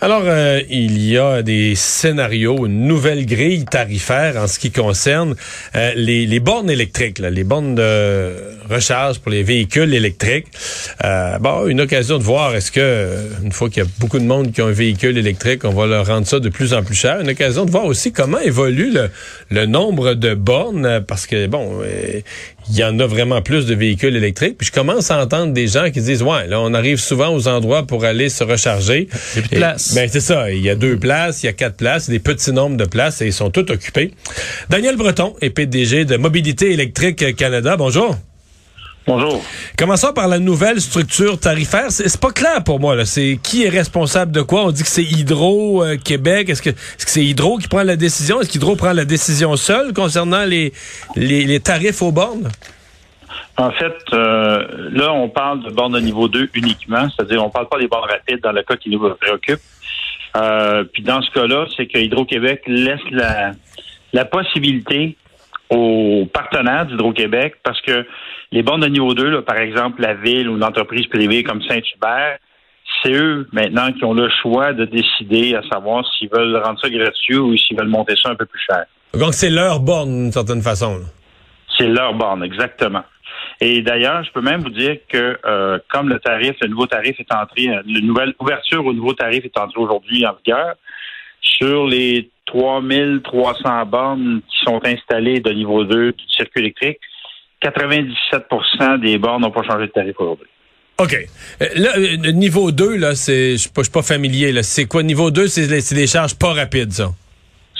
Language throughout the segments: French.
Alors, euh, il y a des scénarios, une nouvelle grille tarifaire en ce qui concerne euh, les, les, bornes électriques, là, les bornes de recharge pour les véhicules électriques. Euh, bon, une occasion de voir est-ce que, une fois qu'il y a beaucoup de monde qui ont un véhicule électrique, on va leur rendre ça de plus en plus cher. Une occasion de voir aussi comment évolue le, le nombre de bornes, parce que, bon, il y en a vraiment plus de véhicules électriques. Puis je commence à entendre des gens qui disent, ouais, là, on arrive souvent aux endroits pour aller se recharger. Il y a place. Ben, c'est ça. Il y a deux places, il y a quatre places, des petits nombres de places et ils sont tous occupés. Daniel Breton est PDG de Mobilité électrique Canada. Bonjour. Bonjour. Commençons par la nouvelle structure tarifaire. C'est pas clair pour moi. C'est qui est responsable de quoi? On dit que c'est Hydro euh, Québec. Est-ce que c'est Hydro qui prend la décision? Est-ce qu'Hydro prend la décision seule concernant les, les, tarifs aux bornes? En fait, euh, là, on parle de bornes de niveau 2 uniquement, c'est-à-dire on parle pas des bornes rapides dans le cas qui nous préoccupe. Euh, puis dans ce cas-là, c'est que Hydro-Québec laisse la, la possibilité aux partenaires d'Hydro-Québec parce que les bornes de niveau 2, par exemple, la ville ou l'entreprise privée comme Saint-Hubert, c'est eux maintenant qui ont le choix de décider à savoir s'ils veulent rendre ça gratuit ou s'ils veulent monter ça un peu plus cher. Donc c'est leur borne d'une certaine façon. C'est leur borne, exactement. Et d'ailleurs, je peux même vous dire que euh, comme le tarif, le nouveau tarif est entré, euh, la nouvelle ouverture au nouveau tarif est entrée aujourd'hui en vigueur, sur les 3300 bornes qui sont installées de niveau 2 du circuit électrique, 97% des bornes n'ont pas changé de tarif aujourd'hui. OK. Euh, là, euh, niveau 2, là, c'est, je suis pas, pas familier, là. C'est quoi? Niveau 2? C'est les, les charges pas rapides, ça?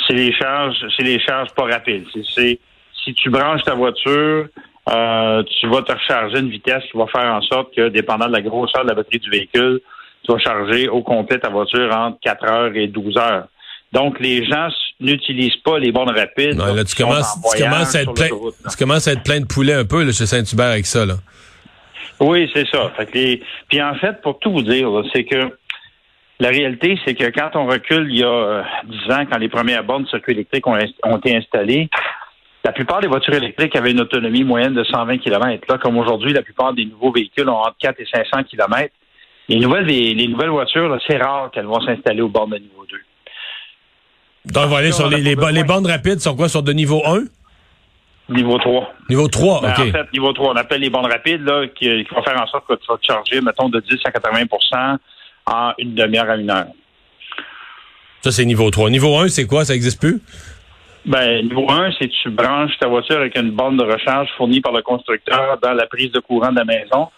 C'est les charges, c'est les charges pas rapides. C'est, si tu branches ta voiture, euh, tu vas te recharger une vitesse qui va faire en sorte que, dépendant de la grosseur de la batterie du véhicule, tu vas charger au complet ta voiture entre 4 heures et 12 heures. Donc, les gens n'utilisent pas les bornes rapides. là, tu, commences, tu, commences à être plein, tu commences à être plein de poulets un peu là, chez Saint-Hubert avec ça. Là. Oui, c'est ça. Fait Puis en fait, pour tout vous dire, c'est que la réalité, c'est que quand on recule il y a 10 euh, ans, quand les premières bornes de circuit électrique ont, ont, été installées, la plupart des voitures électriques avaient une autonomie moyenne de 120 km. Là, comme aujourd'hui, la plupart des nouveaux véhicules ont entre 4 et 500 km. Les nouvelles, les, nouvelles voitures, c'est rare qu'elles vont s'installer aux bornes de niveau 2. Donc, on va aller sur les, les, les, bandes rapides, sont quoi, sur de niveau 1? Niveau 3. Niveau 3, ben, OK. En fait, niveau 3, on appelle les bandes rapides, là, qui, qui vont faire en sorte que tu vas te charger, mettons, de 10 à 80% en une demi-heure à une heure. Ça, c'est niveau 3. Niveau 1, c'est quoi? Ça n'existe plus? Ben, niveau 1, c'est que tu branches ta voiture avec une borne de recharge fournie par le constructeur dans la prise de courant de la maison.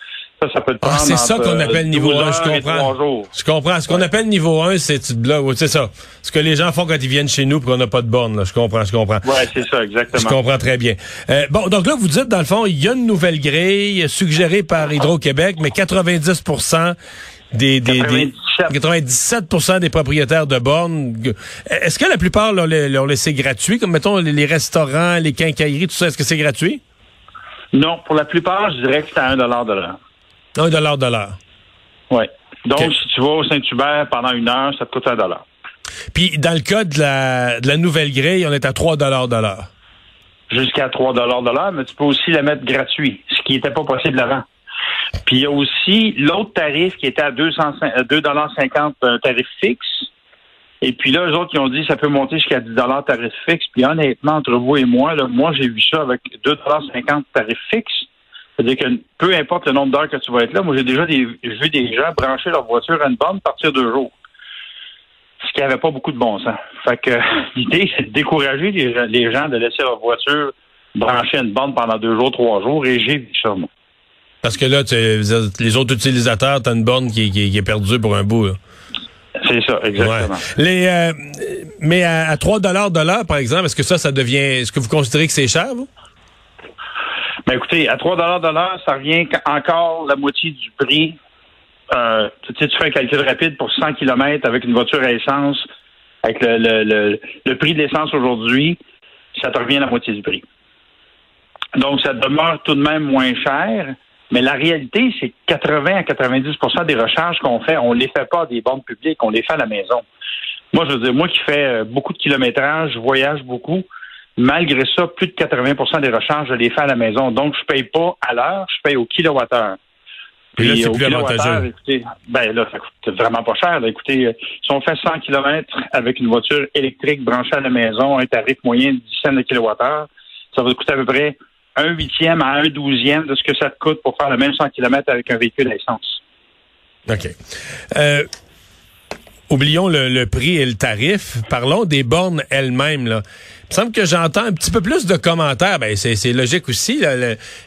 Ça, ça peut te ah, c'est ça qu'on appelle niveau 1, je comprends. Je comprends. Ce qu'on appelle niveau 1, c'est c'est ça. Ce que les gens font quand ils viennent chez nous pour qu'on n'a pas de borne, là. Je comprends, je comprends. Ouais, c'est ça, exactement. Je comprends très bien. Euh, bon, donc là, vous dites, dans le fond, il y a une nouvelle grille suggérée par Hydro-Québec, mais 90 des, des, 97. des, des propriétaires de bornes. Est-ce que la plupart l'ont laissé gratuit, comme mettons les restaurants, les quincailleries, tout ça, est-ce que c'est gratuit? Non, pour la plupart, je dirais que c'est à 1 de l'heure. Un dollar de l'heure. Oui. Donc, si tu vas au Saint-Hubert pendant une heure, ça te coûte un dollar. Puis, dans le cas de la, de la nouvelle grille, on est à 3 dollars de l'heure. Jusqu'à 3 dollars de l'heure, mais tu peux aussi la mettre gratuit, ce qui n'était pas possible avant. Puis, il y a aussi l'autre tarif qui était à 2,50 dollars, un tarif fixe. Et puis là, eux autres, qui ont dit ça peut monter jusqu'à 10 dollars tarif fixe. Puis honnêtement, entre vous et moi, là, moi, j'ai vu ça avec 2,50 tarif fixe. C'est-à-dire que peu importe le nombre d'heures que tu vas être là, moi j'ai déjà vu des gens brancher leur voiture à une borne partir deux jours. Ce qui n'avait pas beaucoup de bon sens. Fait que l'idée, c'est de décourager les, gens de laisser leur voiture brancher à une borne pendant deux jours, trois jours, et j'ai vu ça, moi. Parce que là, les autres utilisateurs, tu as une borne qui, est perdue pour un bout. C'est ça, exactement. Les, euh, mais à, 3 de l'heure, par exemple, est-ce que ça, ça devient. Est-ce que vous considérez que c'est cher, vous? Ben écoutez, à 3 de l'heure, ça revient encore la moitié du prix. Euh, tu, sais, tu fais un calcul rapide pour 100 km avec une voiture à essence, avec le, le, le, prix de l'essence aujourd'hui, ça te revient la moitié du prix. Donc, ça demeure tout de même moins cher, mais la réalité, c'est que 80 à 90% des recharges qu'on fait, on les fait pas des banques publiques, on les fait à la maison. Moi, je veux dire, moi qui fais euh, beaucoup de kilométrage, je voyage beaucoup, Malgré ça, plus de 80% des recharges, je les fais à la maison. Donc, je paye pas à l'heure, je paye au kilowattheure. Puis là, c'est plus avantageux. Écoutez, ben là, ça coûte vraiment pas cher. Écoutez, euh, si on fait 100 km avec une voiture électrique branchée à la maison, un tarif moyen de 10 cents de kilowattheure, ça va coûter à peu près un huitième à un douzième de ce que ça te coûte pour faire le même 100 km avec un véhicule à essence. OK. Euh, oublions le, prix et le tarif. Parlons des bornes elles-mêmes. Me semble que j'entends un petit peu plus de commentaires. Ben, c'est logique aussi.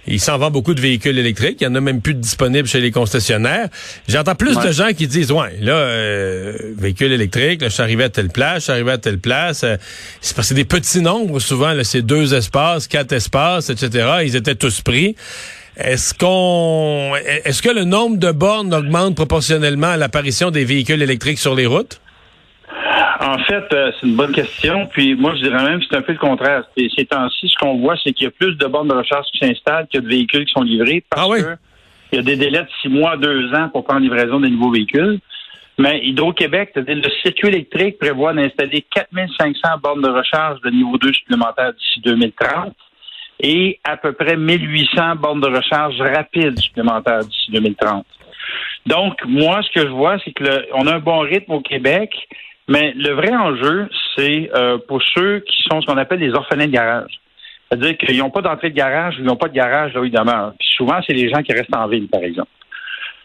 il s'en vend beaucoup de véhicules électriques. Il y en a même plus de disponibles chez les concessionnaires. J'entends plus de gens qui disent, ouais, là, euh, véhicule électrique, là, je suis arrivé à telle place, je suis arrivé à telle place. Euh, c'est parce que c'est des petits nombres souvent. C'est deux espaces, quatre espaces, etc. Ils étaient tous pris. Est-ce qu'on, est-ce que le nombre de bornes augmente proportionnellement à l'apparition des véhicules électriques sur les routes? En fait, euh, c'est une bonne question. Puis moi, je dirais même que c'est un peu le contraire. Ces temps-ci, ce qu'on voit, c'est qu'il y a plus de bornes de recharge qui s'installent que de véhicules qui sont livrés parce ah que il y a des délais de six mois, deux ans pour prendre livraison des nouveaux véhicules. Mais Hydro-Québec, le circuit électrique prévoit d'installer 4500 bornes de recharge de niveau 2 supplémentaires d'ici 2030 et à peu près 1800 bornes de recharge rapides supplémentaires d'ici 2030. Donc, moi, ce que je vois, c'est que on a un bon rythme au Québec, mais le vrai enjeu, c'est euh, pour ceux qui sont ce qu'on appelle les orphelins de garage. C'est-à-dire qu'ils n'ont pas d'entrée de garage, ils n'ont pas de garage là où ils demeurent. Puis souvent, c'est les gens qui restent en ville, par exemple.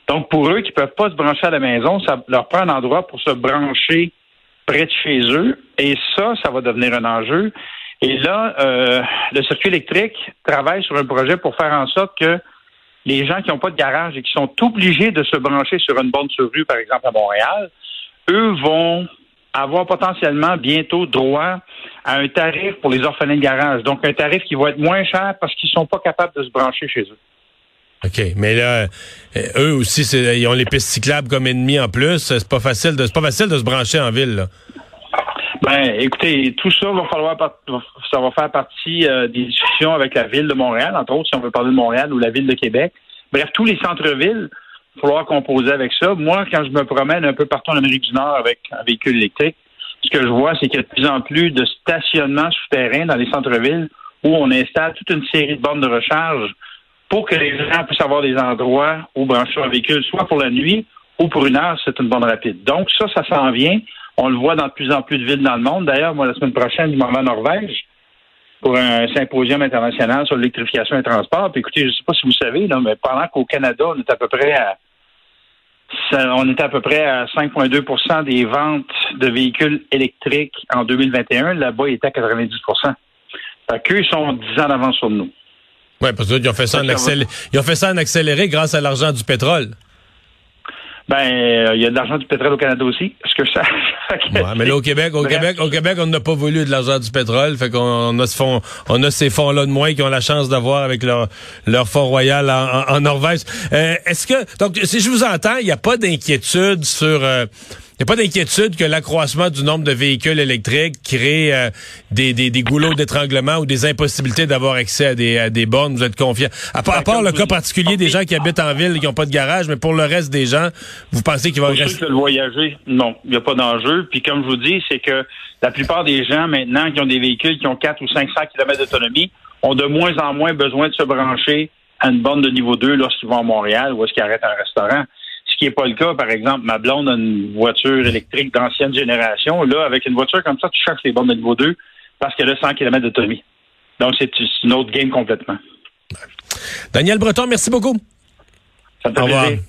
Donc, pour eux qui ne peuvent pas se brancher à la maison, ça leur prend un endroit pour se brancher près de chez eux. Et ça, ça va devenir un enjeu. Et là, euh, le circuit électrique travaille sur un projet pour faire en sorte que les gens qui n'ont pas de garage et qui sont obligés de se brancher sur une borne sur rue, par exemple à Montréal, eux vont avoir potentiellement bientôt droit à un tarif pour les orphelins de garage. Donc, un tarif qui va être moins cher parce qu'ils ne sont pas capables de se brancher chez eux. OK. Mais là, euh, eux aussi, ils ont les pistes cyclables comme ennemis en plus. C'est pas facile de, pas facile de se brancher en ville, là. Ben, écoutez, tout ça va falloir, ça va faire partie euh, des discussions avec la ville de Montréal, entre autres, si on veut parler de Montréal ou la ville de Québec. Bref, tous les centres-villes, falloir composer avec ça. Moi, quand je me promène un peu partout en Amérique du Nord avec un véhicule électrique, ce que je vois, c'est qu'il y a de plus en plus de stationnements souterrains dans les centres-villes où on installe toute une série de bornes de recharge pour que les gens puissent avoir des endroits où brancher un véhicule, soit pour la nuit ou pour une heure, c'est une borne rapide. Donc, ça, ça s'en vient. On le voit dans de plus en plus de villes dans le monde. D'ailleurs, moi, la semaine prochaine, je m'en vais en Norvège pour un symposium international sur l'électrification des transports. Puis écoutez, je ne sais pas si vous savez, mais pendant qu'au Canada, on est à peu près à on est à peu près à 5,2% des ventes de véhicules électriques en 2021. Là-bas, il était à 90 Fait qu'eux, ils sont 10 ans d'avance sur nous. Oui, parce qu'ils ont fait ça en accéléré. Ils ont fait ça en accéléré grâce à l'argent du pétrole. Ben, euh, il y a de l'argent du pétrole au Canada aussi. Est-ce que ça. ouais, mais là, au Québec, au Québec, au Québec, on n'a pas voulu de l'argent du pétrole. Fait qu'on a ce fond, on a ces fonds-là de moins qui ont la chance d'avoir avec leur, leur fonds royal en, Norvège. Euh, est-ce que, donc, si je vous entends, il n'y a pas d'inquiétude sur, euh, n'y a pas d'inquiétude que l'accroissement du nombre de véhicules électriques crée euh, des, des, des, goulots d'étranglement ou des impossibilités d'avoir accès à des, à des bornes. Vous êtes confiant. À, part, à part le cas particulier des gens qui habitent en ville et qui n'ont pas de garage, mais pour le reste des gens, vous pensez qu'il va rester... le voyager, non, il n'y a pas d'enjeu. Puis comme je vous dis, c'est que la plupart des gens maintenant qui ont des véhicules qui ont 4 ou 500 km d'autonomie ont de moins en moins besoin de se brancher à une borne de niveau 2 lorsqu'ils vont à Montréal ou est-ce qu'ils arrêtent un restaurant qui n'est pas le cas. Par exemple, ma blonde a une voiture électrique d'ancienne génération. Là, avec une voiture comme ça, tu cherches les bornes de niveau 2 parce qu'elle a 100 km d'autonomie. Donc, c'est une autre game complètement. Daniel Breton, merci beaucoup. Ça me fait